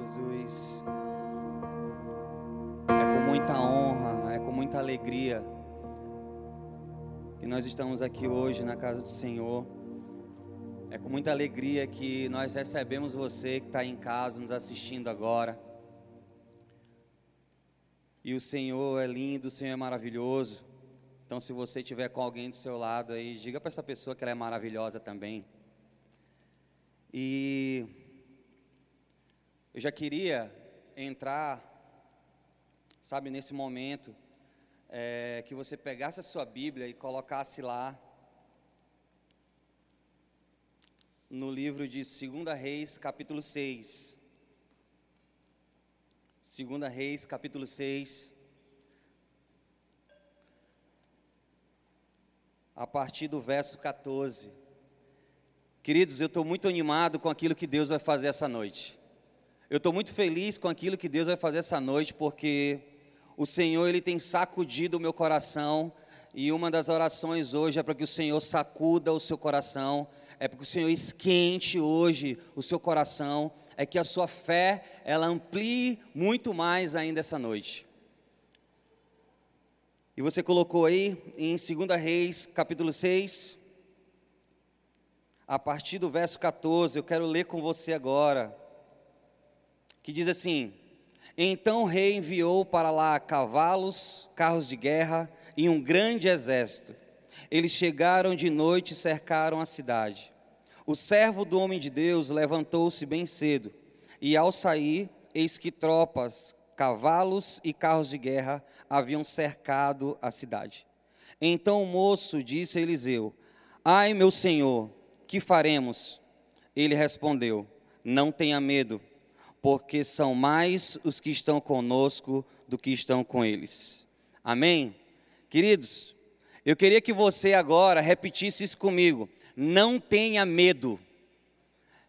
Jesus. É com muita honra, é com muita alegria que nós estamos aqui hoje na casa do Senhor. É com muita alegria que nós recebemos você que está em casa nos assistindo agora. E o Senhor é lindo, o Senhor é maravilhoso. Então, se você tiver com alguém do seu lado aí, diga para essa pessoa que ela é maravilhosa também. E eu já queria entrar, sabe, nesse momento, é, que você pegasse a sua Bíblia e colocasse lá no livro de 2 Reis, capítulo 6. 2 Reis, capítulo 6. A partir do verso 14. Queridos, eu estou muito animado com aquilo que Deus vai fazer essa noite. Eu estou muito feliz com aquilo que Deus vai fazer essa noite, porque o Senhor ele tem sacudido o meu coração e uma das orações hoje é para que o Senhor sacuda o seu coração, é para que o Senhor esquente hoje o seu coração, é que a sua fé ela amplie muito mais ainda essa noite. E você colocou aí em 2 Reis, capítulo 6, a partir do verso 14, eu quero ler com você agora que diz assim: Então o rei enviou para lá cavalos, carros de guerra e um grande exército. Eles chegaram de noite e cercaram a cidade. O servo do homem de Deus levantou-se bem cedo, e ao sair, eis que tropas, cavalos e carros de guerra haviam cercado a cidade. Então o moço disse a Eliseu: Ai, meu senhor, que faremos? Ele respondeu: Não tenha medo porque são mais os que estão conosco do que estão com eles. Amém? Queridos, eu queria que você agora repetisse isso comigo. Não tenha medo.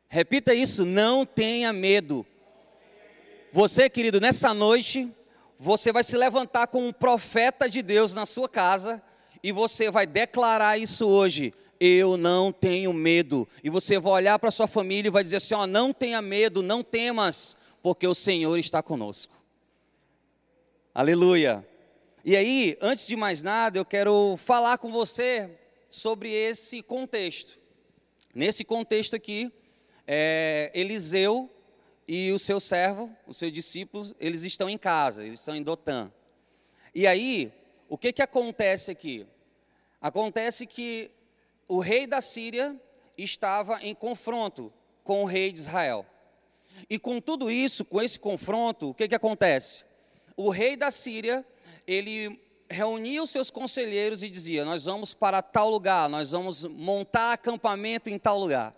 Repita isso, não tenha medo. Você, querido, nessa noite, você vai se levantar como um profeta de Deus na sua casa e você vai declarar isso hoje eu não tenho medo. E você vai olhar para sua família e vai dizer assim: ó, não tenha medo, não temas, porque o Senhor está conosco. Aleluia. E aí, antes de mais nada, eu quero falar com você sobre esse contexto. Nesse contexto aqui, é, Eliseu e o seu servo, os seus discípulos, eles estão em casa, eles estão em Dotã. E aí, o que, que acontece aqui? Acontece que o rei da Síria estava em confronto com o rei de Israel. E com tudo isso, com esse confronto, o que, que acontece? O rei da Síria, ele reunia os seus conselheiros e dizia: Nós vamos para tal lugar, nós vamos montar acampamento em tal lugar.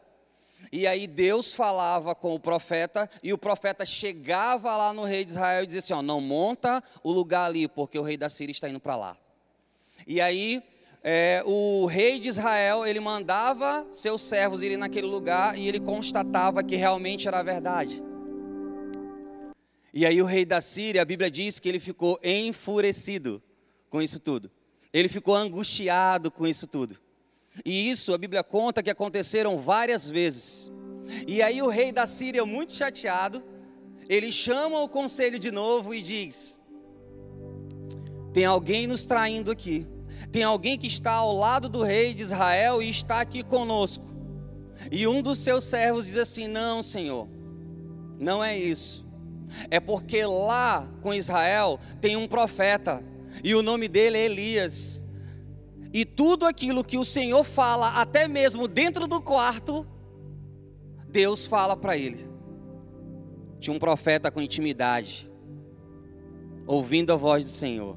E aí Deus falava com o profeta, e o profeta chegava lá no rei de Israel e dizia assim: ó, Não monta o lugar ali, porque o rei da Síria está indo para lá. E aí é, o rei de Israel, ele mandava seus servos irem naquele lugar e ele constatava que realmente era verdade. E aí o rei da Síria, a Bíblia diz que ele ficou enfurecido com isso tudo. Ele ficou angustiado com isso tudo. E isso a Bíblia conta que aconteceram várias vezes. E aí o rei da Síria, muito chateado, ele chama o conselho de novo e diz: Tem alguém nos traindo aqui. Tem alguém que está ao lado do rei de Israel e está aqui conosco. E um dos seus servos diz assim: Não, Senhor, não é isso. É porque lá com Israel tem um profeta, e o nome dele é Elias. E tudo aquilo que o Senhor fala, até mesmo dentro do quarto, Deus fala para ele. Tinha um profeta com intimidade, ouvindo a voz do Senhor.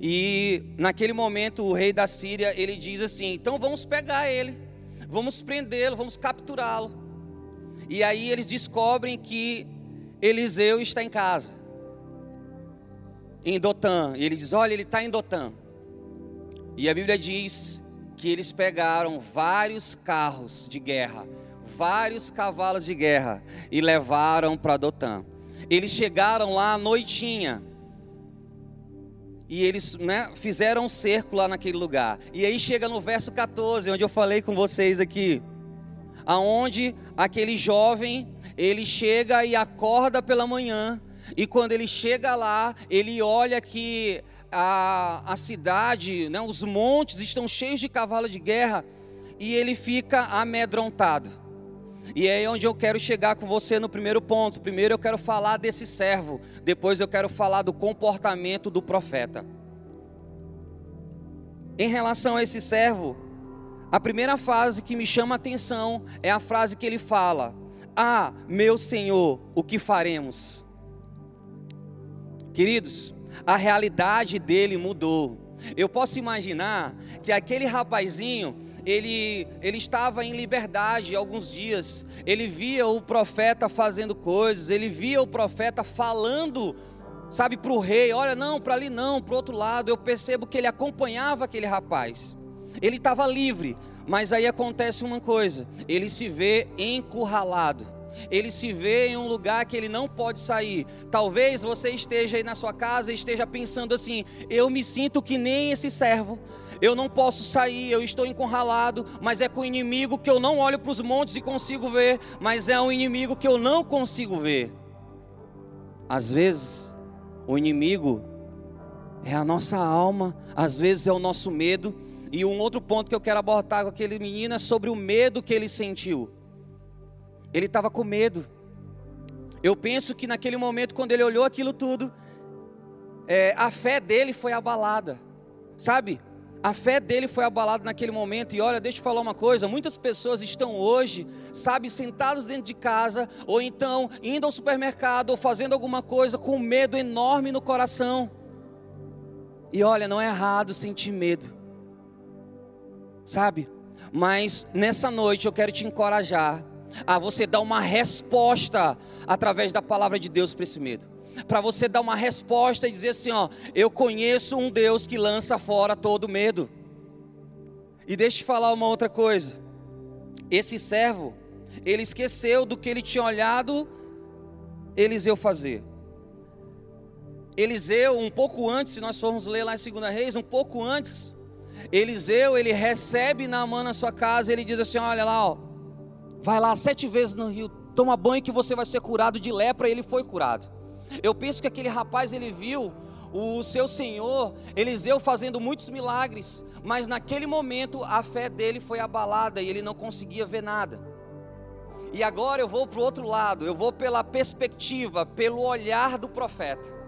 E naquele momento o rei da Síria, ele diz assim: "Então vamos pegar ele, vamos prendê-lo, vamos capturá-lo". E aí eles descobrem que Eliseu está em casa. Em Dotã, e ele diz: "Olha, ele está em Dotã". E a Bíblia diz que eles pegaram vários carros de guerra, vários cavalos de guerra e levaram para Dotã. Eles chegaram lá à noitinha e eles né, fizeram um cerco lá naquele lugar. E aí chega no verso 14, onde eu falei com vocês aqui. Aonde aquele jovem, ele chega e acorda pela manhã, e quando ele chega lá, ele olha que a, a cidade, né, os montes estão cheios de cavalo de guerra, e ele fica amedrontado. E é onde eu quero chegar com você no primeiro ponto. Primeiro eu quero falar desse servo, depois eu quero falar do comportamento do profeta. Em relação a esse servo, a primeira frase que me chama a atenção é a frase que ele fala: Ah, meu Senhor, o que faremos? Queridos, a realidade dele mudou. Eu posso imaginar que aquele rapazinho, ele, ele estava em liberdade alguns dias, ele via o profeta fazendo coisas, ele via o profeta falando, sabe, para o rei: olha, não, para ali não, para o outro lado. Eu percebo que ele acompanhava aquele rapaz, ele estava livre, mas aí acontece uma coisa: ele se vê encurralado ele se vê em um lugar que ele não pode sair. Talvez você esteja aí na sua casa e esteja pensando assim: eu me sinto que nem esse servo. Eu não posso sair, eu estou encurralado, mas é com o inimigo que eu não olho para os montes e consigo ver, mas é um inimigo que eu não consigo ver. Às vezes, o inimigo é a nossa alma, às vezes é o nosso medo. E um outro ponto que eu quero abordar com aquele menino é sobre o medo que ele sentiu. Ele estava com medo. Eu penso que naquele momento, quando ele olhou aquilo tudo, é, a fé dele foi abalada, sabe? A fé dele foi abalada naquele momento. E olha, deixa eu falar uma coisa: muitas pessoas estão hoje, sabe, sentados dentro de casa, ou então indo ao supermercado, ou fazendo alguma coisa com medo enorme no coração. E olha, não é errado sentir medo, sabe? Mas nessa noite eu quero te encorajar a você dar uma resposta através da palavra de Deus para esse medo. Para você dar uma resposta e dizer assim: ó, eu conheço um Deus que lança fora todo medo. E deixa eu te falar uma outra coisa. Esse servo, ele esqueceu do que ele tinha olhado Eliseu fazer. Eliseu, um pouco antes, se nós formos ler lá em 2 Reis, um pouco antes, Eliseu, ele recebe Naamã na sua casa, ele diz assim: Olha lá, ó, Vai lá sete vezes no rio, toma banho que você vai ser curado de lepra. E ele foi curado. Eu penso que aquele rapaz ele viu o seu Senhor, Eliseu fazendo muitos milagres, mas naquele momento a fé dele foi abalada e ele não conseguia ver nada. E agora eu vou para o outro lado, eu vou pela perspectiva, pelo olhar do profeta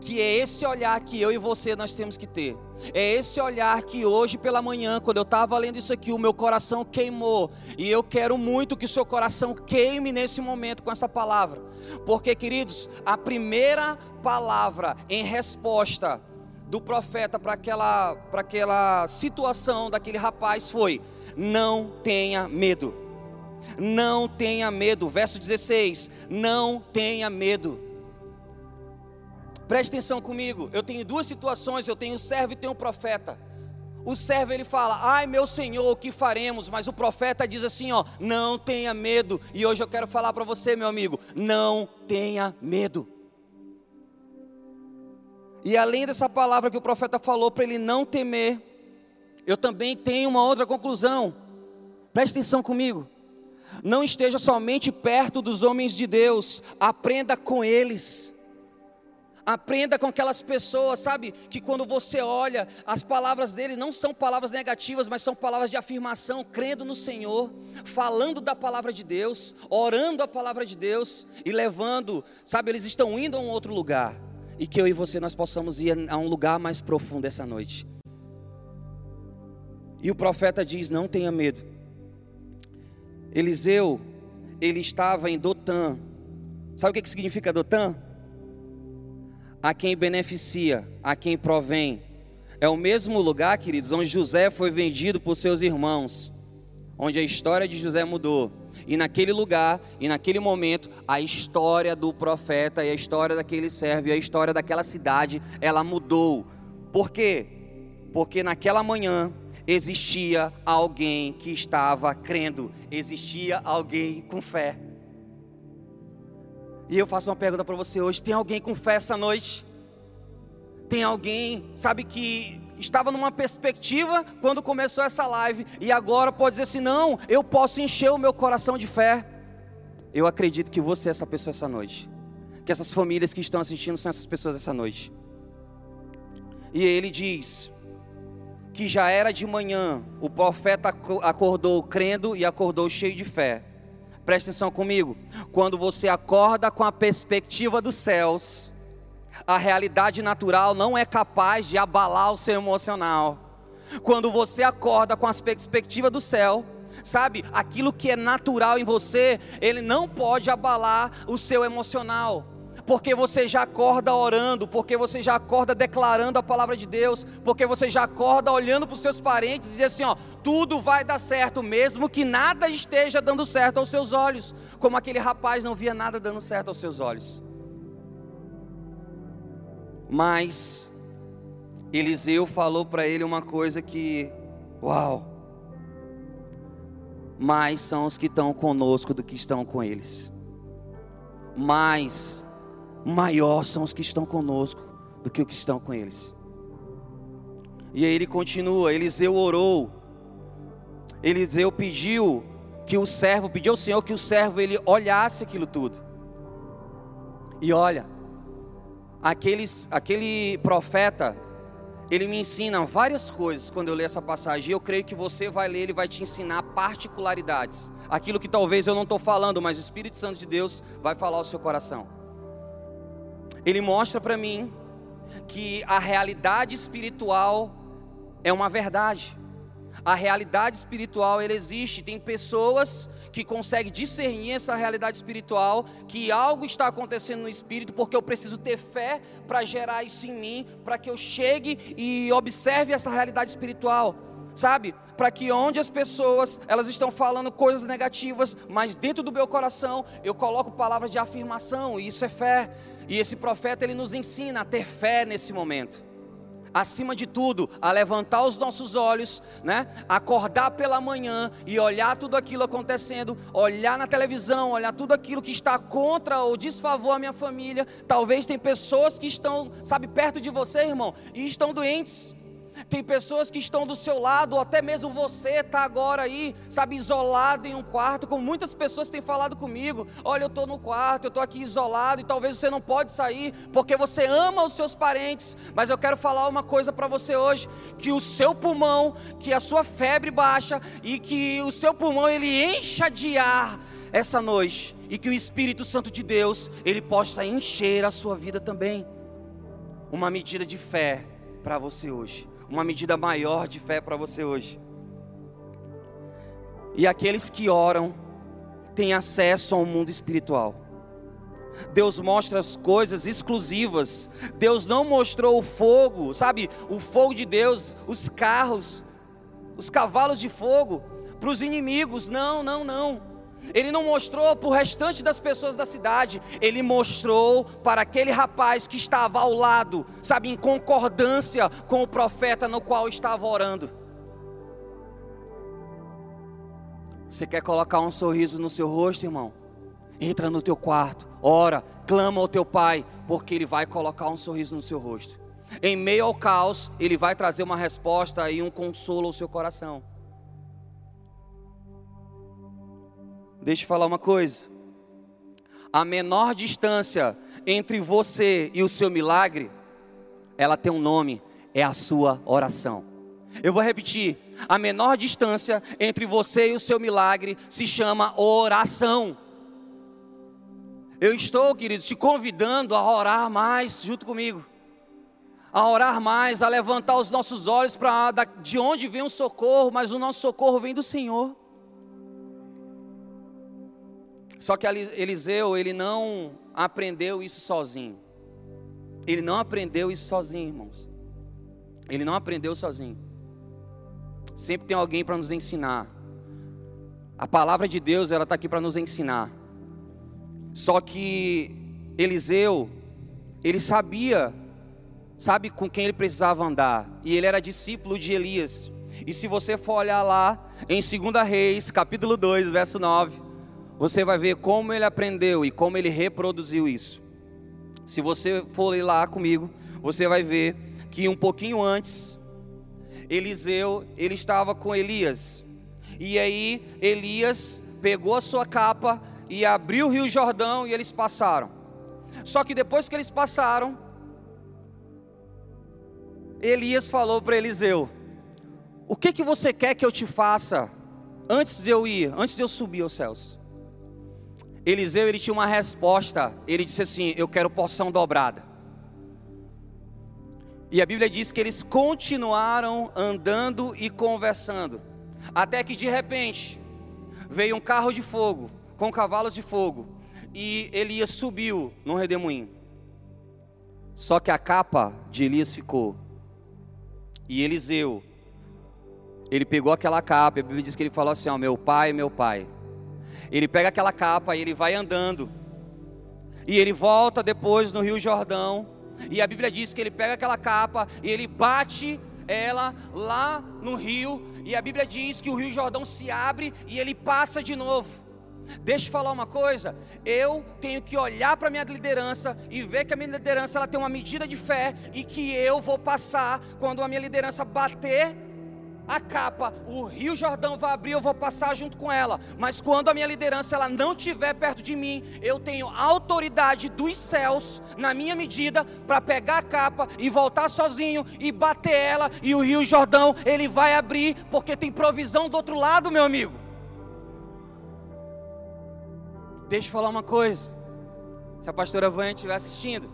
que é esse olhar que eu e você nós temos que ter. É esse olhar que hoje pela manhã, quando eu estava lendo isso aqui, o meu coração queimou. E eu quero muito que o seu coração queime nesse momento com essa palavra. Porque, queridos, a primeira palavra em resposta do profeta para aquela, para aquela situação daquele rapaz foi: Não tenha medo. Não tenha medo. Verso 16: Não tenha medo. Preste atenção comigo. Eu tenho duas situações, eu tenho o servo e tenho o profeta. O servo ele fala: "Ai, meu Senhor, o que faremos?" Mas o profeta diz assim, ó: "Não tenha medo". E hoje eu quero falar para você, meu amigo, não tenha medo. E além dessa palavra que o profeta falou para ele não temer, eu também tenho uma outra conclusão. Preste atenção comigo. Não esteja somente perto dos homens de Deus, aprenda com eles. Aprenda com aquelas pessoas, sabe? Que quando você olha, as palavras deles não são palavras negativas, mas são palavras de afirmação, crendo no Senhor, falando da palavra de Deus, orando a palavra de Deus e levando, sabe? Eles estão indo a um outro lugar. E que eu e você nós possamos ir a um lugar mais profundo essa noite. E o profeta diz: Não tenha medo. Eliseu, ele estava em Dotã. Sabe o que significa Dotã? A quem beneficia, a quem provém. É o mesmo lugar, queridos, onde José foi vendido por seus irmãos, onde a história de José mudou. E naquele lugar, e naquele momento, a história do profeta e a história daquele servo e a história daquela cidade, ela mudou. Por quê? Porque naquela manhã existia alguém que estava crendo, existia alguém com fé. E eu faço uma pergunta para você hoje: tem alguém com fé essa noite? Tem alguém, sabe, que estava numa perspectiva quando começou essa live e agora pode dizer assim: não, eu posso encher o meu coração de fé. eu acredito que você é essa pessoa essa noite. Que essas famílias que estão assistindo são essas pessoas essa noite. E ele diz que já era de manhã, o profeta acordou crendo e acordou cheio de fé. Presta atenção comigo. Quando você acorda com a perspectiva dos céus, a realidade natural não é capaz de abalar o seu emocional. Quando você acorda com a perspectiva do céu, sabe, aquilo que é natural em você, ele não pode abalar o seu emocional porque você já acorda orando, porque você já acorda declarando a palavra de Deus, porque você já acorda olhando para os seus parentes e diz assim: ó, tudo vai dar certo, mesmo que nada esteja dando certo aos seus olhos, como aquele rapaz não via nada dando certo aos seus olhos. Mas Eliseu falou para ele uma coisa que, uau, mais são os que estão conosco do que estão com eles. Mais, maior são os que estão conosco do que os que estão com eles. E aí ele continua, Eliseu orou. Eliseu pediu que o servo, pediu ao Senhor que o servo ele olhasse aquilo tudo. E olha, aqueles, aquele profeta, ele me ensina várias coisas quando eu leio essa passagem. E eu creio que você vai ler, ele vai te ensinar particularidades. Aquilo que talvez eu não estou falando, mas o Espírito Santo de Deus vai falar ao seu coração. Ele mostra para mim que a realidade espiritual é uma verdade. A realidade espiritual ela existe. Tem pessoas que conseguem discernir essa realidade espiritual, que algo está acontecendo no espírito, porque eu preciso ter fé para gerar isso em mim, para que eu chegue e observe essa realidade espiritual. Sabe? Para que onde as pessoas elas estão falando coisas negativas, mas dentro do meu coração eu coloco palavras de afirmação, e isso é fé. E esse profeta ele nos ensina a ter fé nesse momento acima de tudo, a levantar os nossos olhos, né? Acordar pela manhã e olhar tudo aquilo acontecendo, olhar na televisão, olhar tudo aquilo que está contra ou desfavor a minha família. Talvez tem pessoas que estão, sabe, perto de você, irmão, e estão doentes. Tem pessoas que estão do seu lado, ou até mesmo você está agora aí, sabe, isolado em um quarto, como muitas pessoas têm falado comigo. Olha, eu estou no quarto, eu estou aqui isolado, e talvez você não pode sair, porque você ama os seus parentes. Mas eu quero falar uma coisa para você hoje: que o seu pulmão, que a sua febre baixa, e que o seu pulmão ele encha de ar essa noite, e que o Espírito Santo de Deus, ele possa encher a sua vida também. Uma medida de fé para você hoje uma medida maior de fé para você hoje. E aqueles que oram têm acesso ao mundo espiritual. Deus mostra as coisas exclusivas. Deus não mostrou o fogo, sabe? O fogo de Deus, os carros, os cavalos de fogo para os inimigos. Não, não, não. Ele não mostrou para o restante das pessoas da cidade, ele mostrou para aquele rapaz que estava ao lado, sabe, em concordância com o profeta no qual estava orando. Você quer colocar um sorriso no seu rosto, irmão? Entra no teu quarto, ora, clama ao teu pai, porque ele vai colocar um sorriso no seu rosto. Em meio ao caos, ele vai trazer uma resposta e um consolo ao seu coração. Deixa eu falar uma coisa. A menor distância entre você e o seu milagre, ela tem um nome, é a sua oração. Eu vou repetir. A menor distância entre você e o seu milagre se chama oração. Eu estou, queridos, te convidando a orar mais junto comigo. A orar mais, a levantar os nossos olhos para de onde vem o socorro, mas o nosso socorro vem do Senhor. Só que Eliseu, ele não aprendeu isso sozinho. Ele não aprendeu isso sozinho, irmãos. Ele não aprendeu sozinho. Sempre tem alguém para nos ensinar. A palavra de Deus, ela está aqui para nos ensinar. Só que Eliseu, ele sabia, sabe com quem ele precisava andar. E ele era discípulo de Elias. E se você for olhar lá, em 2 Reis, capítulo 2, verso 9, você vai ver como ele aprendeu e como ele reproduziu isso. Se você for lá comigo, você vai ver que um pouquinho antes, Eliseu, ele estava com Elias. E aí Elias pegou a sua capa e abriu o rio Jordão e eles passaram. Só que depois que eles passaram, Elias falou para Eliseu: O que que você quer que eu te faça antes de eu ir, antes de eu subir aos céus? Eliseu ele tinha uma resposta. Ele disse assim: Eu quero porção dobrada. E a Bíblia diz que eles continuaram andando e conversando, até que de repente veio um carro de fogo com cavalos de fogo e Elias subiu no redemoinho. Só que a capa de Elias ficou. E Eliseu, ele pegou aquela capa, a Bíblia diz que ele falou assim: Ó, meu pai, meu pai. Ele pega aquela capa e ele vai andando. E ele volta depois no Rio Jordão. E a Bíblia diz que ele pega aquela capa e ele bate ela lá no rio. E a Bíblia diz que o Rio Jordão se abre e ele passa de novo. Deixa eu falar uma coisa, eu tenho que olhar para a minha liderança e ver que a minha liderança ela tem uma medida de fé e que eu vou passar quando a minha liderança bater a capa, o Rio Jordão vai abrir, eu vou passar junto com ela. Mas quando a minha liderança ela não estiver perto de mim, eu tenho autoridade dos céus na minha medida para pegar a capa e voltar sozinho e bater ela e o Rio Jordão ele vai abrir porque tem provisão do outro lado, meu amigo. Deixa eu falar uma coisa. Se a pastora Vânia estiver assistindo,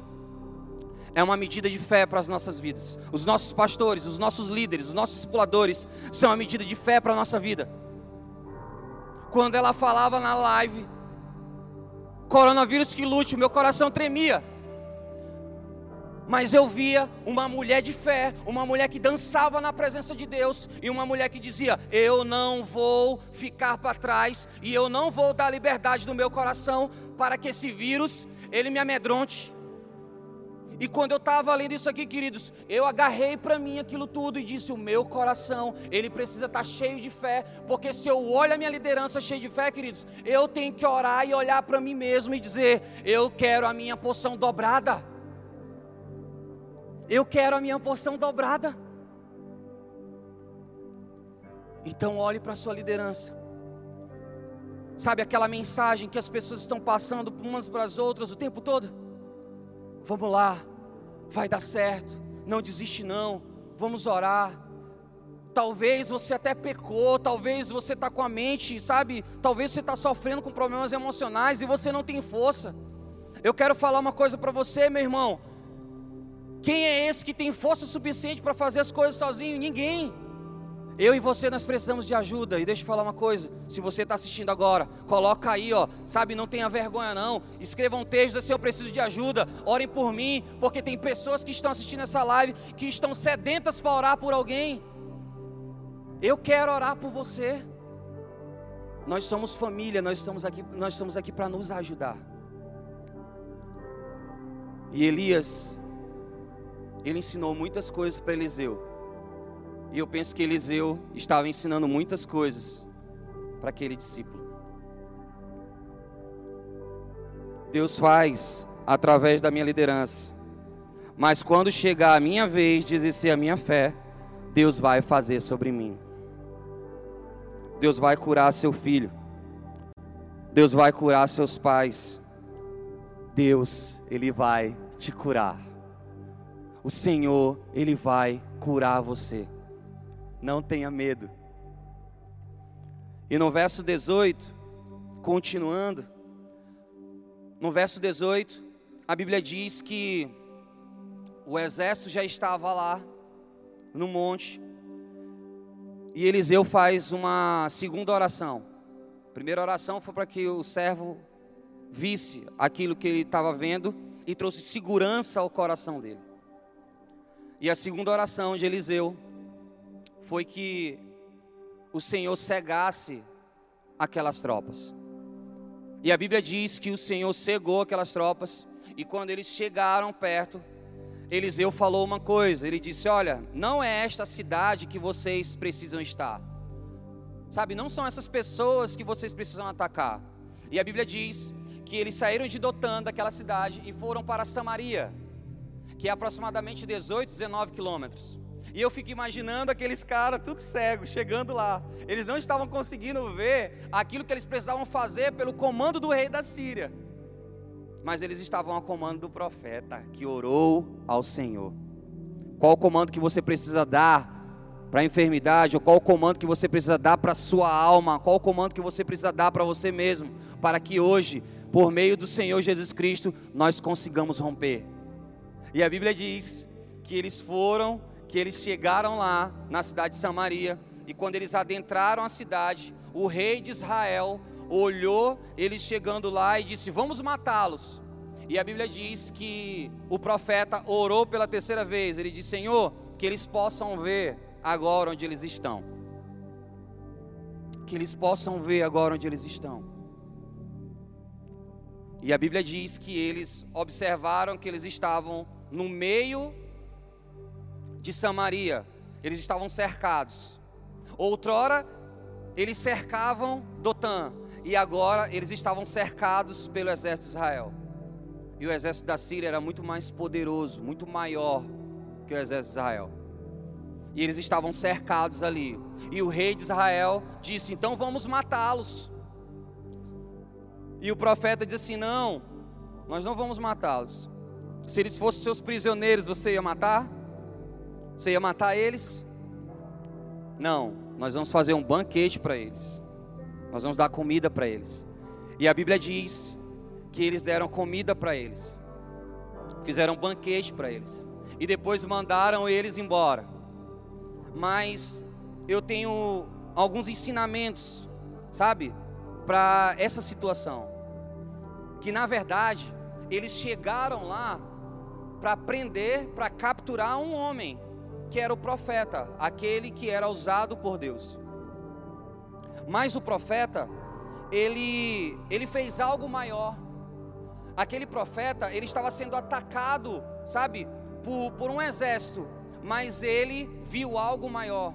é uma medida de fé para as nossas vidas. Os nossos pastores, os nossos líderes, os nossos discipuladores são uma medida de fé para a nossa vida. Quando ela falava na live, coronavírus que lute, meu coração tremia mas eu via uma mulher de fé, uma mulher que dançava na presença de Deus e uma mulher que dizia: Eu não vou ficar para trás e eu não vou dar liberdade no meu coração para que esse vírus ele me amedronte. E quando eu estava lendo isso aqui, queridos, eu agarrei para mim aquilo tudo e disse: o meu coração, ele precisa estar tá cheio de fé, porque se eu olho a minha liderança cheia de fé, queridos, eu tenho que orar e olhar para mim mesmo e dizer: eu quero a minha porção dobrada. Eu quero a minha porção dobrada. Então olhe para a sua liderança. Sabe aquela mensagem que as pessoas estão passando umas para as outras o tempo todo? Vamos lá, vai dar certo, não desiste não, vamos orar. Talvez você até pecou, talvez você está com a mente, sabe? Talvez você está sofrendo com problemas emocionais e você não tem força. Eu quero falar uma coisa para você, meu irmão. Quem é esse que tem força suficiente para fazer as coisas sozinho? Ninguém. Eu e você nós precisamos de ajuda. E deixa eu falar uma coisa: se você está assistindo agora, coloca aí, ó, sabe, não tenha vergonha não. Escreva um texto assim: eu preciso de ajuda. Orem por mim, porque tem pessoas que estão assistindo essa live que estão sedentas para orar por alguém. Eu quero orar por você. Nós somos família, nós estamos aqui, nós estamos aqui para nos ajudar. E Elias ele ensinou muitas coisas para Eliseu. E eu penso que Eliseu estava ensinando muitas coisas para aquele discípulo. Deus faz através da minha liderança. Mas quando chegar a minha vez de exercer a minha fé, Deus vai fazer sobre mim. Deus vai curar seu filho. Deus vai curar seus pais. Deus, ele vai te curar o Senhor, Ele vai curar você. Não tenha medo. E no verso 18, continuando, no verso 18, a Bíblia diz que o exército já estava lá no monte, e Eliseu faz uma segunda oração. A primeira oração foi para que o servo visse aquilo que ele estava vendo e trouxe segurança ao coração dele. E a segunda oração de Eliseu foi que o Senhor cegasse aquelas tropas. E a Bíblia diz que o Senhor cegou aquelas tropas, e quando eles chegaram perto, Eliseu falou uma coisa: ele disse, Olha, não é esta cidade que vocês precisam estar, sabe, não são essas pessoas que vocês precisam atacar. E a Bíblia diz que eles saíram de Dotã, daquela cidade, e foram para Samaria que é aproximadamente 18, 19 quilômetros. E eu fico imaginando aqueles caras tudo cegos, chegando lá. Eles não estavam conseguindo ver aquilo que eles precisavam fazer pelo comando do rei da Síria. Mas eles estavam ao comando do profeta, que orou ao Senhor. Qual o comando que você precisa dar para a enfermidade, ou qual o comando que você precisa dar para a sua alma, qual o comando que você precisa dar para você mesmo, para que hoje, por meio do Senhor Jesus Cristo, nós consigamos romper. E a Bíblia diz que eles foram, que eles chegaram lá na cidade de Samaria, e quando eles adentraram a cidade, o rei de Israel olhou eles chegando lá e disse: Vamos matá-los. E a Bíblia diz que o profeta orou pela terceira vez. Ele disse: Senhor, que eles possam ver agora onde eles estão. Que eles possam ver agora onde eles estão. E a Bíblia diz que eles observaram que eles estavam no meio de Samaria, eles estavam cercados. Outrora, eles cercavam Dotã, e agora eles estavam cercados pelo exército de Israel. E o exército da Síria era muito mais poderoso, muito maior que o exército de Israel. E eles estavam cercados ali. E o rei de Israel disse: Então vamos matá-los. E o profeta diz assim: Não, nós não vamos matá-los. Se eles fossem seus prisioneiros, você ia matar? Você ia matar eles? Não, nós vamos fazer um banquete para eles. Nós vamos dar comida para eles. E a Bíblia diz que eles deram comida para eles. Fizeram um banquete para eles. E depois mandaram eles embora mas eu tenho alguns ensinamentos, sabe, para essa situação. Que na verdade, eles chegaram lá para prender, para capturar um homem, que era o profeta, aquele que era usado por Deus. Mas o profeta, ele, ele fez algo maior. Aquele profeta, ele estava sendo atacado, sabe, por, por um exército mas ele viu algo maior.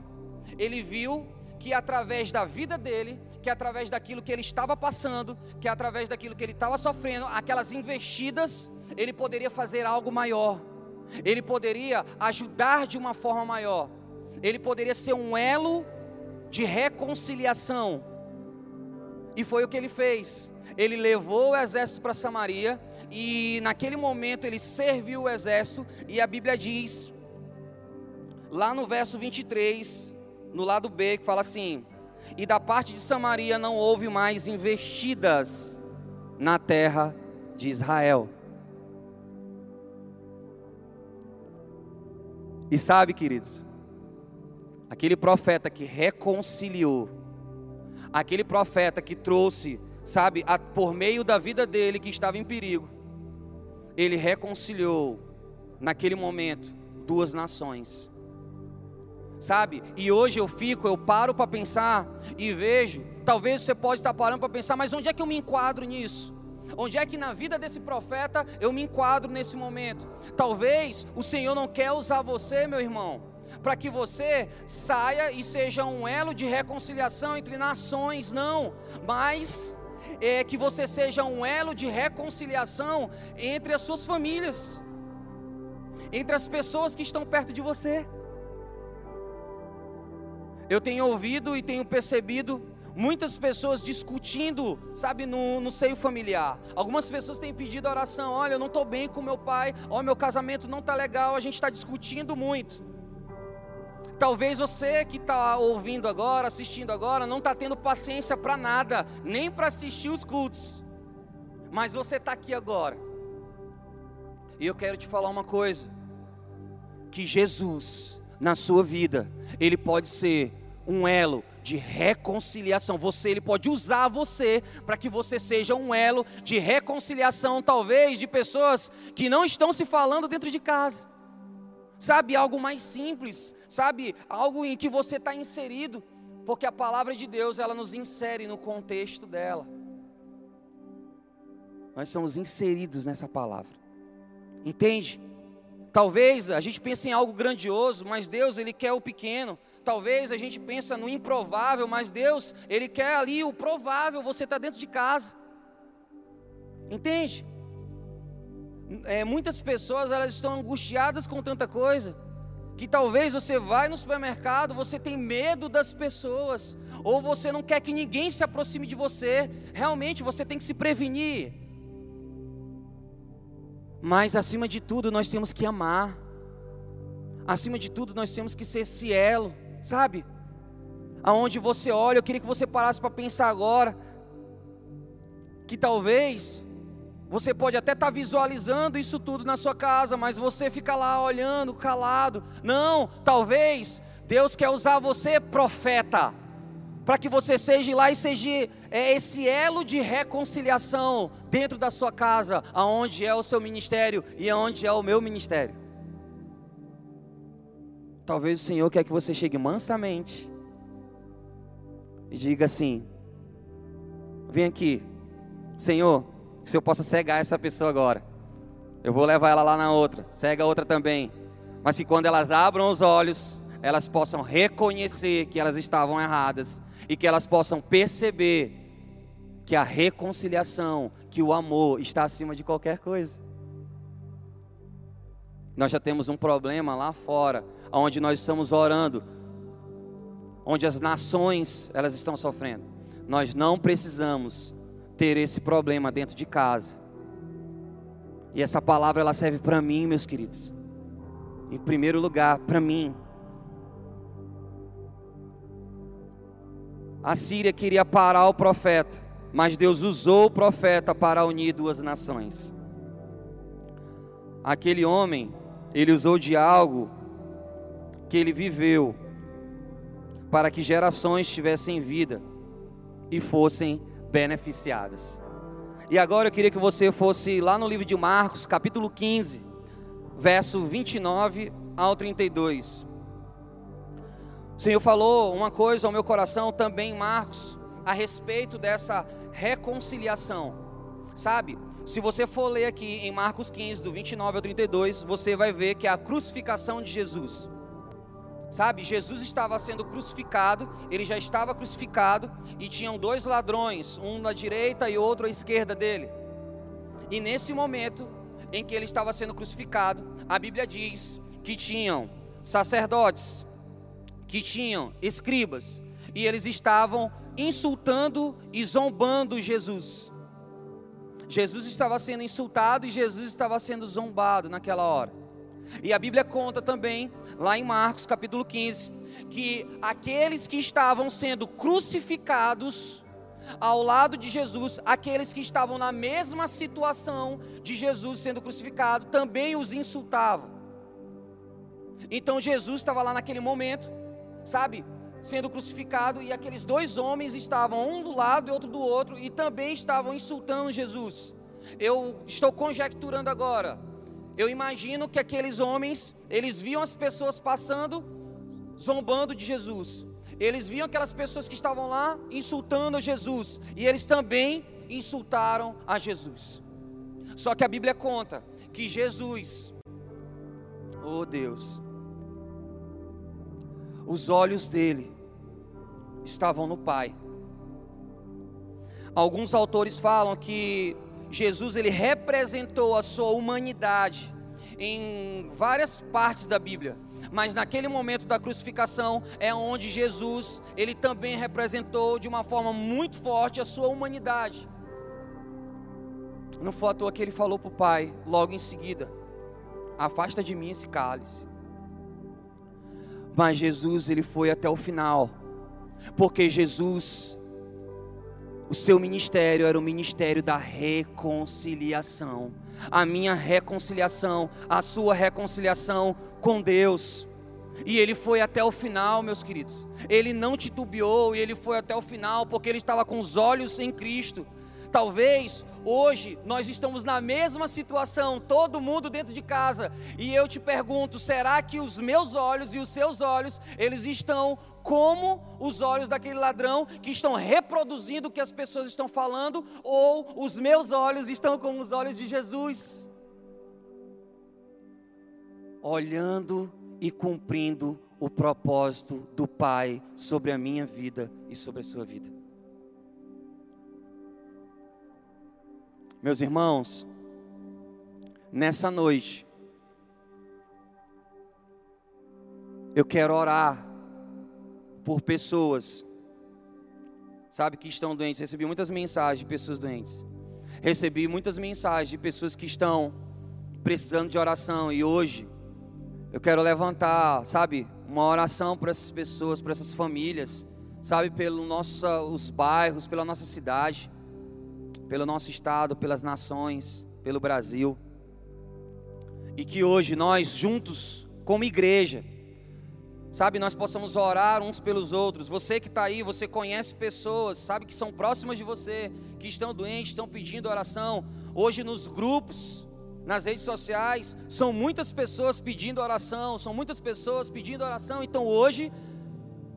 Ele viu que através da vida dele, que através daquilo que ele estava passando, que através daquilo que ele estava sofrendo, aquelas investidas, ele poderia fazer algo maior. Ele poderia ajudar de uma forma maior. Ele poderia ser um elo de reconciliação. E foi o que ele fez. Ele levou o exército para Samaria e naquele momento ele serviu o exército e a Bíblia diz lá no verso 23, no lado B, que fala assim: E da parte de Samaria não houve mais investidas na terra de Israel. E sabe, queridos, aquele profeta que reconciliou, aquele profeta que trouxe, sabe, a, por meio da vida dele que estava em perigo, ele reconciliou naquele momento duas nações sabe? E hoje eu fico, eu paro para pensar e vejo, talvez você pode estar parando para pensar, mas onde é que eu me enquadro nisso? Onde é que na vida desse profeta eu me enquadro nesse momento? Talvez o Senhor não quer usar você, meu irmão, para que você saia e seja um elo de reconciliação entre nações, não, mas é que você seja um elo de reconciliação entre as suas famílias, entre as pessoas que estão perto de você. Eu tenho ouvido e tenho percebido muitas pessoas discutindo, sabe, no, no seio familiar. Algumas pessoas têm pedido oração: olha, eu não estou bem com meu pai, olha, meu casamento não está legal, a gente está discutindo muito. Talvez você que está ouvindo agora, assistindo agora, não está tendo paciência para nada, nem para assistir os cultos. Mas você está aqui agora. E eu quero te falar uma coisa: que Jesus na sua vida, ele pode ser um elo de reconciliação. Você, ele pode usar você para que você seja um elo de reconciliação, talvez de pessoas que não estão se falando dentro de casa. Sabe, algo mais simples, sabe, algo em que você está inserido, porque a palavra de Deus ela nos insere no contexto dela. Nós somos inseridos nessa palavra. Entende? Talvez a gente pense em algo grandioso, mas Deus ele quer o pequeno. Talvez a gente pense no improvável, mas Deus ele quer ali o provável. Você está dentro de casa, entende? É, muitas pessoas elas estão angustiadas com tanta coisa que talvez você vai no supermercado, você tem medo das pessoas, ou você não quer que ninguém se aproxime de você. Realmente você tem que se prevenir. Mas acima de tudo, nós temos que amar. Acima de tudo, nós temos que ser esse elo, sabe? Aonde você olha, eu queria que você parasse para pensar agora que talvez você pode até estar tá visualizando isso tudo na sua casa, mas você fica lá olhando, calado. Não, talvez Deus quer usar você, profeta, para que você seja lá e seja é, esse elo de reconciliação dentro da sua casa, aonde é o seu ministério e aonde é o meu ministério. Talvez o Senhor quer que você chegue mansamente e diga assim: Vem aqui, Senhor que o Senhor possa cegar essa pessoa agora. Eu vou levar ela lá na outra, cega a outra também. Mas que quando elas abram os olhos, elas possam reconhecer que elas estavam erradas e que elas possam perceber que a reconciliação, que o amor está acima de qualquer coisa. Nós já temos um problema lá fora, onde nós estamos orando, onde as nações elas estão sofrendo. Nós não precisamos ter esse problema dentro de casa. E essa palavra ela serve para mim, meus queridos. Em primeiro lugar, para mim. A Síria queria parar o profeta, mas Deus usou o profeta para unir duas nações. Aquele homem, ele usou de algo que ele viveu para que gerações tivessem vida e fossem beneficiadas. E agora eu queria que você fosse lá no livro de Marcos, capítulo 15, verso 29 ao 32. O Senhor falou uma coisa ao meu coração também, Marcos, a respeito dessa reconciliação. Sabe, se você for ler aqui em Marcos 15, do 29 ao 32, você vai ver que é a crucificação de Jesus. Sabe, Jesus estava sendo crucificado, ele já estava crucificado e tinham dois ladrões, um na direita e outro à esquerda dele. E nesse momento em que ele estava sendo crucificado, a Bíblia diz que tinham sacerdotes, que tinham escribas, e eles estavam insultando e zombando Jesus. Jesus estava sendo insultado e Jesus estava sendo zombado naquela hora. E a Bíblia conta também, lá em Marcos capítulo 15, que aqueles que estavam sendo crucificados ao lado de Jesus, aqueles que estavam na mesma situação de Jesus sendo crucificado, também os insultavam. Então Jesus estava lá naquele momento, sabe, sendo crucificado, e aqueles dois homens estavam um do lado e outro do outro, e também estavam insultando Jesus. Eu estou conjecturando agora, eu imagino que aqueles homens, eles viam as pessoas passando, zombando de Jesus. Eles viam aquelas pessoas que estavam lá insultando Jesus. E eles também insultaram a Jesus. Só que a Bíblia conta que Jesus, oh Deus, os olhos dele estavam no Pai. Alguns autores falam que Jesus ele representou a sua humanidade em várias partes da Bíblia, mas naquele momento da crucificação é onde Jesus ele também representou de uma forma muito forte a sua humanidade. Não foi à toa que ele falou para o Pai, logo em seguida: Afasta de mim esse cálice. Mas Jesus, ele foi até o final, porque Jesus o seu ministério era o ministério da reconciliação. A minha reconciliação, a sua reconciliação com Deus. E ele foi até o final, meus queridos. Ele não titubeou e ele foi até o final porque ele estava com os olhos em Cristo. Talvez hoje nós estamos na mesma situação, todo mundo dentro de casa, e eu te pergunto, será que os meus olhos e os seus olhos, eles estão como os olhos daquele ladrão que estão reproduzindo o que as pessoas estão falando, ou os meus olhos estão como os olhos de Jesus? Olhando e cumprindo o propósito do Pai sobre a minha vida e sobre a sua vida. Meus irmãos, nessa noite, eu quero orar por pessoas, sabe, que estão doentes. Recebi muitas mensagens de pessoas doentes. Recebi muitas mensagens de pessoas que estão precisando de oração. E hoje, eu quero levantar, sabe, uma oração para essas pessoas, para essas famílias, sabe, pelos nossos bairros, pela nossa cidade, pelo nosso estado, pelas nações, pelo Brasil. E que hoje nós, juntos, como igreja, sabe, nós possamos orar uns pelos outros. Você que está aí, você conhece pessoas, sabe, que são próximas de você, que estão doentes, estão pedindo oração. Hoje nos grupos, nas redes sociais, são muitas pessoas pedindo oração, são muitas pessoas pedindo oração. Então hoje,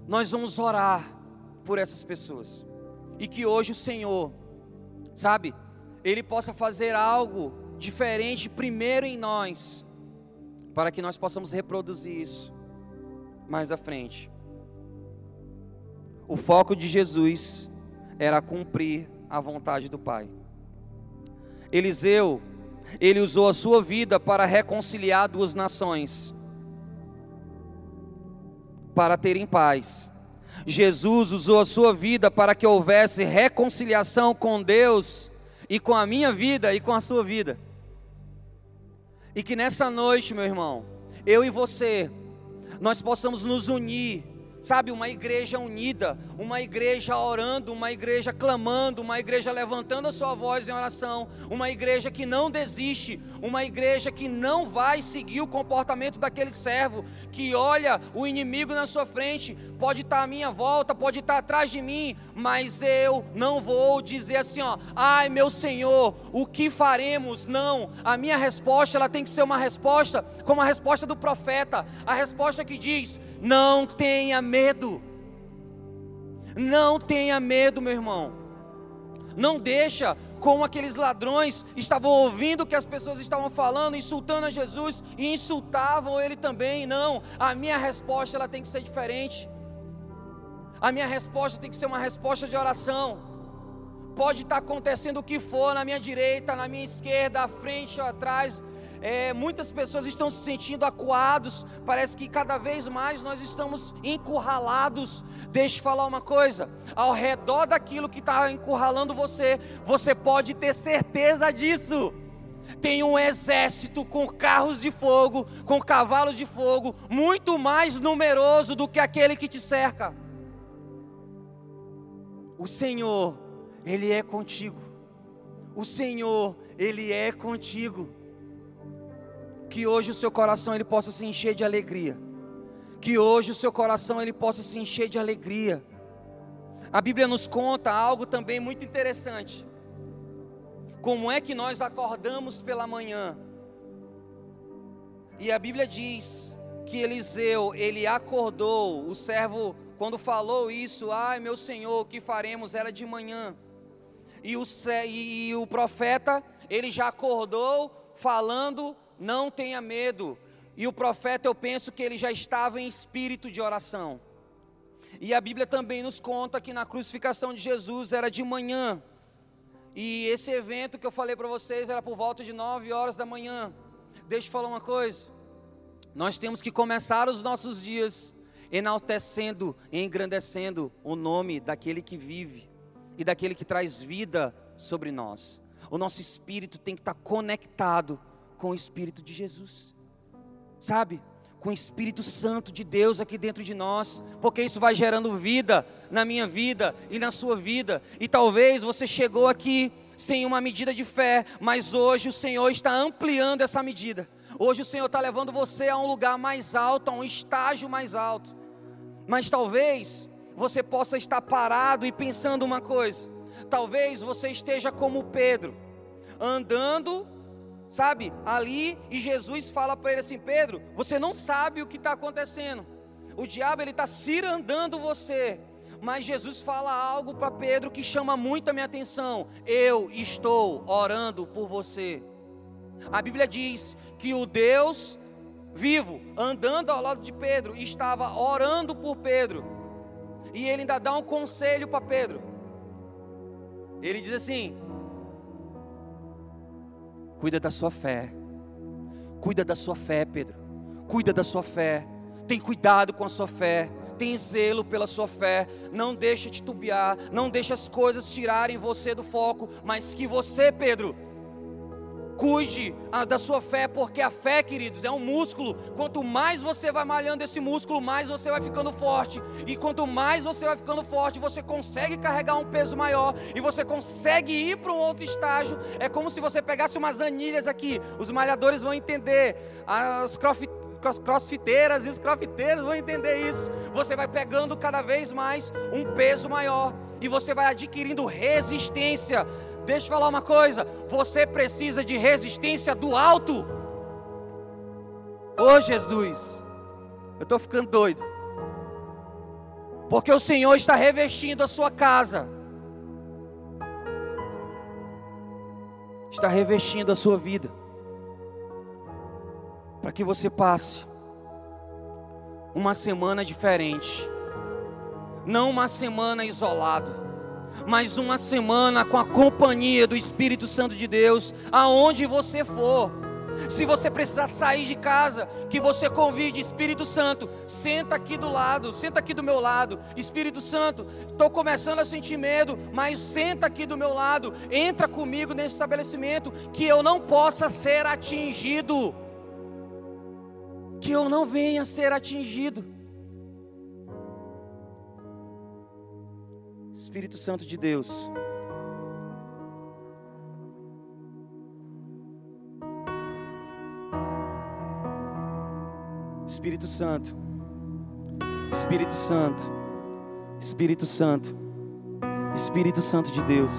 nós vamos orar por essas pessoas. E que hoje o Senhor, sabe, Ele possa fazer algo diferente primeiro em nós, para que nós possamos reproduzir isso mais à frente. O foco de Jesus era cumprir a vontade do Pai. Eliseu, ele usou a sua vida para reconciliar duas nações, para terem paz. Jesus usou a sua vida para que houvesse reconciliação com Deus e com a minha vida e com a sua vida. E que nessa noite, meu irmão, eu e você nós possamos nos unir, sabe, uma igreja unida, uma igreja orando, uma igreja clamando, uma igreja levantando a sua voz em oração, uma igreja que não desiste, uma igreja que não vai seguir o comportamento daquele servo que olha o inimigo na sua frente, pode estar à minha volta, pode estar atrás de mim, mas eu não vou dizer assim, ó, ai meu Senhor, o que faremos? Não, a minha resposta ela tem que ser uma resposta como a resposta do profeta, a resposta que diz: não tenha medo. Não tenha medo, meu irmão. Não deixa como aqueles ladrões estavam ouvindo o que as pessoas estavam falando, insultando a Jesus e insultavam ele também. Não, a minha resposta ela tem que ser diferente. A minha resposta tem que ser uma resposta de oração. Pode estar acontecendo o que for na minha direita, na minha esquerda, à frente ou atrás, é, muitas pessoas estão se sentindo acuados, parece que cada vez mais nós estamos encurralados. Deixa eu falar uma coisa: ao redor daquilo que está encurralando você, você pode ter certeza disso. Tem um exército com carros de fogo, com cavalos de fogo, muito mais numeroso do que aquele que te cerca. O Senhor, Ele é contigo. O Senhor, Ele é contigo que hoje o seu coração ele possa se encher de alegria. Que hoje o seu coração ele possa se encher de alegria. A Bíblia nos conta algo também muito interessante. Como é que nós acordamos pela manhã? E a Bíblia diz que Eliseu, ele acordou, o servo quando falou isso, ai meu Senhor, o que faremos? Era de manhã. E o, e o profeta, ele já acordou falando não tenha medo. E o profeta, eu penso que ele já estava em espírito de oração. E a Bíblia também nos conta que na crucificação de Jesus era de manhã. E esse evento que eu falei para vocês era por volta de 9 horas da manhã. Deixa eu falar uma coisa. Nós temos que começar os nossos dias enaltecendo e engrandecendo o nome daquele que vive e daquele que traz vida sobre nós. O nosso espírito tem que estar conectado com o Espírito de Jesus, sabe? Com o Espírito Santo de Deus aqui dentro de nós, porque isso vai gerando vida na minha vida e na sua vida, e talvez você chegou aqui sem uma medida de fé, mas hoje o Senhor está ampliando essa medida. Hoje o Senhor está levando você a um lugar mais alto, a um estágio mais alto. Mas talvez você possa estar parado e pensando uma coisa. Talvez você esteja como Pedro, andando sabe, ali, e Jesus fala para ele assim: Pedro, você não sabe o que está acontecendo. O diabo ele está cirandando você. Mas Jesus fala algo para Pedro que chama muito a minha atenção. Eu estou orando por você. A Bíblia diz que o Deus vivo, andando ao lado de Pedro, estava orando por Pedro. E ele ainda dá um conselho para Pedro. Ele diz assim: Cuida da sua fé. Cuida da sua fé, Pedro. Cuida da sua fé. Tem cuidado com a sua fé, tem zelo pela sua fé, não deixa titubear, não deixa as coisas tirarem você do foco, mas que você, Pedro, cuide ah, da sua fé, porque a fé, queridos, é um músculo. Quanto mais você vai malhando esse músculo, mais você vai ficando forte. E quanto mais você vai ficando forte, você consegue carregar um peso maior e você consegue ir para um outro estágio. É como se você pegasse umas anilhas aqui. Os malhadores vão entender. As crossfiteiras e os crossfiteiros vão entender isso. Você vai pegando cada vez mais um peso maior e você vai adquirindo resistência Deixa eu falar uma coisa: você precisa de resistência do alto. Ô oh, Jesus, eu estou ficando doido. Porque o Senhor está revestindo a sua casa, está revestindo a sua vida, para que você passe uma semana diferente, não uma semana isolado mais uma semana com a companhia do Espírito Santo de Deus, aonde você for. Se você precisar sair de casa, que você convide Espírito Santo, senta aqui do lado, senta aqui do meu lado. Espírito Santo, estou começando a sentir medo, mas senta aqui do meu lado, entra comigo nesse estabelecimento, que eu não possa ser atingido, que eu não venha ser atingido. Espírito Santo de Deus. Espírito Santo, Espírito Santo, Espírito Santo, Espírito Santo de Deus.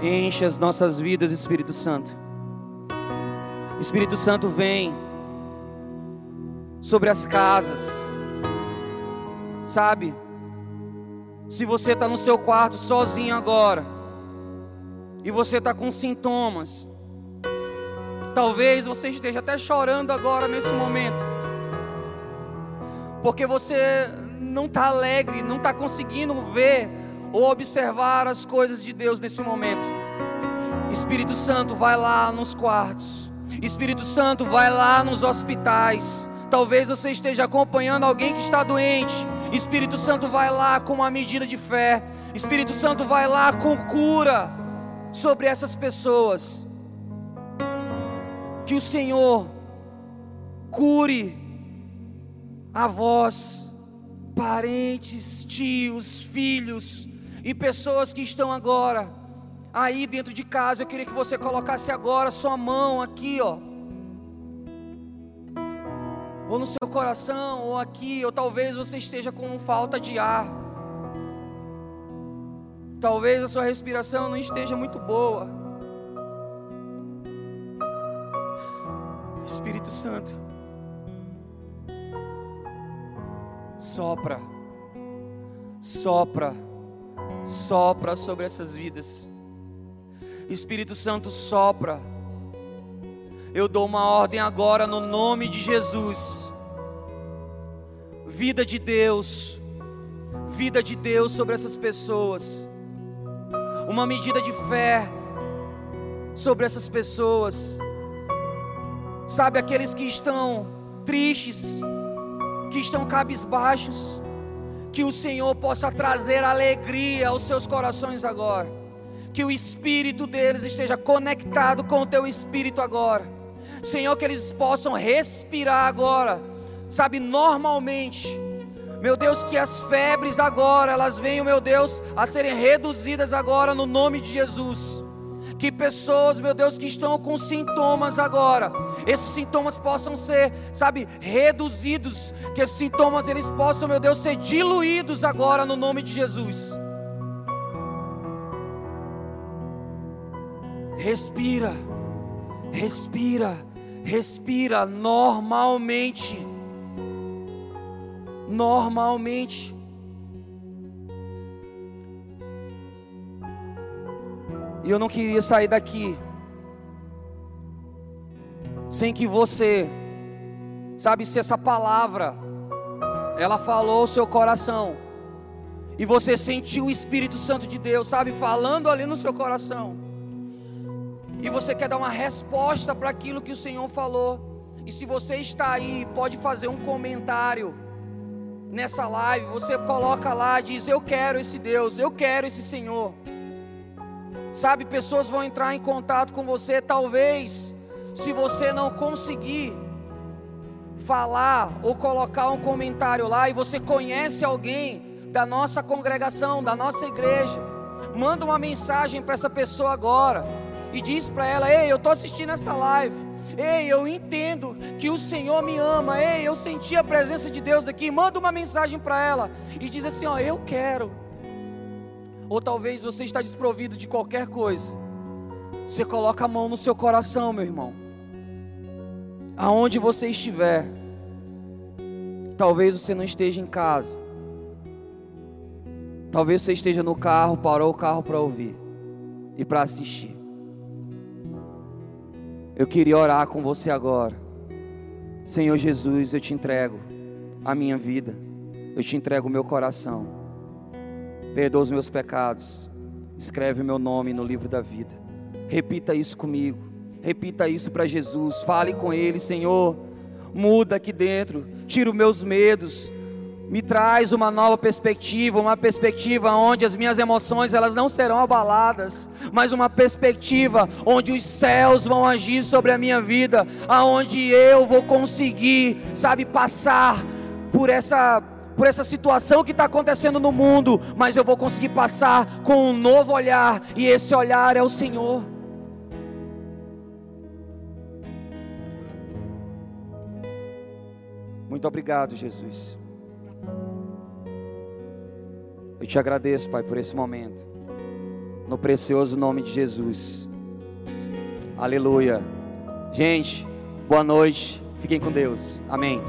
Enche as nossas vidas, Espírito Santo. Espírito Santo vem sobre as casas Sabe? Se você está no seu quarto sozinho agora, e você está com sintomas, talvez você esteja até chorando agora nesse momento, porque você não está alegre, não está conseguindo ver ou observar as coisas de Deus nesse momento. Espírito Santo vai lá nos quartos, Espírito Santo vai lá nos hospitais. Talvez você esteja acompanhando alguém que está doente Espírito Santo vai lá com uma medida de fé. Espírito Santo vai lá com cura sobre essas pessoas. Que o Senhor cure avós, parentes, tios, filhos e pessoas que estão agora aí dentro de casa. Eu queria que você colocasse agora sua mão aqui, ó ou no seu coração, ou aqui, ou talvez você esteja com falta de ar. Talvez a sua respiração não esteja muito boa. Espírito Santo, sopra, sopra, sopra sobre essas vidas. Espírito Santo, sopra eu dou uma ordem agora no nome de Jesus. Vida de Deus, vida de Deus sobre essas pessoas. Uma medida de fé sobre essas pessoas. Sabe, aqueles que estão tristes, que estão cabisbaixos, que o Senhor possa trazer alegria aos seus corações agora. Que o espírito deles esteja conectado com o teu espírito agora Senhor, que eles possam respirar agora, sabe, normalmente. Meu Deus, que as febres agora, elas venham, meu Deus, a serem reduzidas agora no nome de Jesus. Que pessoas, meu Deus, que estão com sintomas agora, esses sintomas possam ser, sabe, reduzidos, que esses sintomas eles possam, meu Deus, ser diluídos agora no nome de Jesus. Respira, respira respira normalmente. Normalmente. E eu não queria sair daqui sem que você, sabe, se essa palavra ela falou o seu coração e você sentiu o Espírito Santo de Deus, sabe, falando ali no seu coração e você quer dar uma resposta para aquilo que o Senhor falou. E se você está aí, pode fazer um comentário nessa live. Você coloca lá, diz: Eu quero esse Deus, eu quero esse Senhor. Sabe, pessoas vão entrar em contato com você, talvez, se você não conseguir falar ou colocar um comentário lá e você conhece alguém da nossa congregação, da nossa igreja, manda uma mensagem para essa pessoa agora e diz para ela: Ei, eu estou assistindo essa live. Ei, eu entendo que o Senhor me ama. Ei, eu senti a presença de Deus aqui. Manda uma mensagem para ela e diz assim: Ó, eu quero. Ou talvez você está desprovido de qualquer coisa. Você coloca a mão no seu coração, meu irmão. Aonde você estiver. Talvez você não esteja em casa. Talvez você esteja no carro, parou o carro para ouvir e para assistir. Eu queria orar com você agora. Senhor Jesus, eu te entrego a minha vida. Eu te entrego o meu coração. Perdoa os meus pecados. Escreve o meu nome no livro da vida. Repita isso comigo. Repita isso para Jesus. Fale com Ele, Senhor. Muda aqui dentro. Tira os meus medos me traz uma nova perspectiva, uma perspectiva onde as minhas emoções elas não serão abaladas, mas uma perspectiva onde os céus vão agir sobre a minha vida, aonde eu vou conseguir, sabe, passar por essa por essa situação que está acontecendo no mundo, mas eu vou conseguir passar com um novo olhar, e esse olhar é o Senhor. Muito obrigado, Jesus. Eu te agradeço, Pai, por esse momento. No precioso nome de Jesus. Aleluia. Gente, boa noite. Fiquem com Deus. Amém.